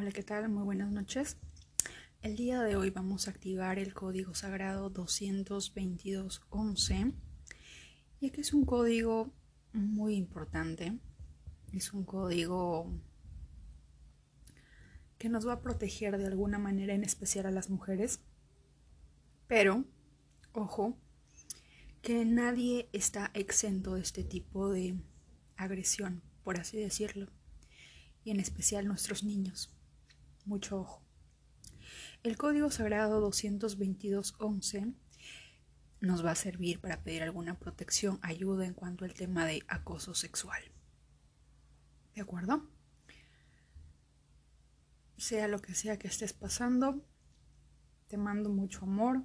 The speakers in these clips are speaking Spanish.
Hola, ¿qué tal? Muy buenas noches. El día de hoy vamos a activar el código sagrado 22211, ya que es un código muy importante. Es un código que nos va a proteger de alguna manera, en especial a las mujeres. Pero, ojo, que nadie está exento de este tipo de agresión, por así decirlo, y en especial nuestros niños mucho ojo. El código sagrado 222.11 nos va a servir para pedir alguna protección, ayuda en cuanto al tema de acoso sexual. ¿De acuerdo? Sea lo que sea que estés pasando, te mando mucho amor,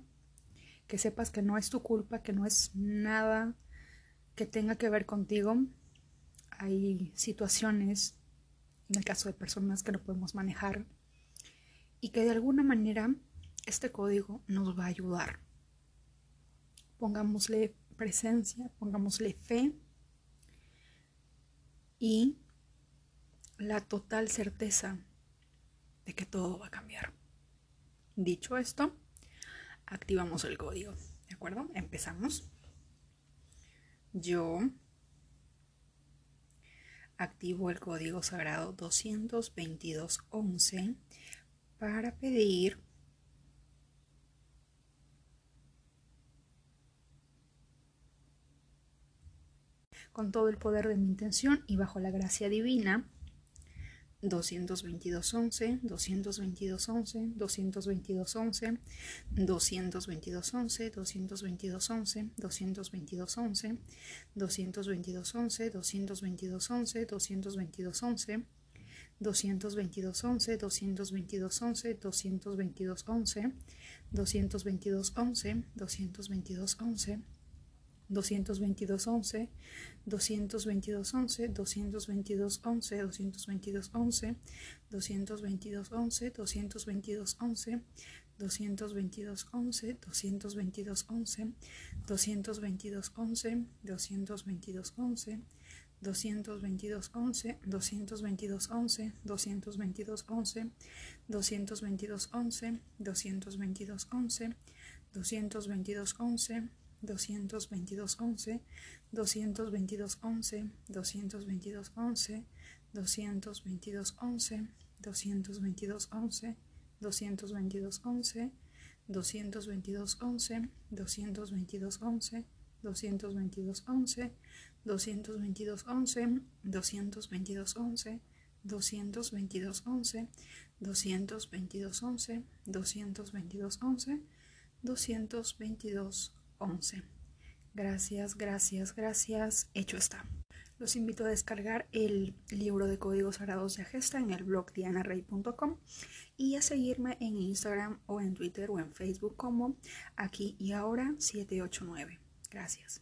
que sepas que no es tu culpa, que no es nada que tenga que ver contigo. Hay situaciones, en el caso de personas que no podemos manejar, y que de alguna manera este código nos va a ayudar. Pongámosle presencia, pongámosle fe y la total certeza de que todo va a cambiar. Dicho esto, activamos el código. ¿De acuerdo? Empezamos. Yo activo el código sagrado 22211 para pedir con todo el poder de mi intención y bajo la gracia divina. 222.11, 222.11, 222.11, 222.11, 222.11, 222.11, 222.11, 222.11, 222.11, 222 11, 222 11, 222 11, 222 11, 222 11, 222 11, 222 11, 222 11, 222 11, 222 11, 222 11, 222 11, 222 11, 222 11, 222 11, 222 11, 222.11, 222.11, 222.11, 222.11, 222.11, 222.11, 222.11. Gracias, gracias, gracias. Hecho está. Los invito a descargar el libro de códigos sagrados de Agesta en el blog dianarey.com y a seguirme en Instagram o en Twitter o en Facebook como aquí y ahora 789. Gracias.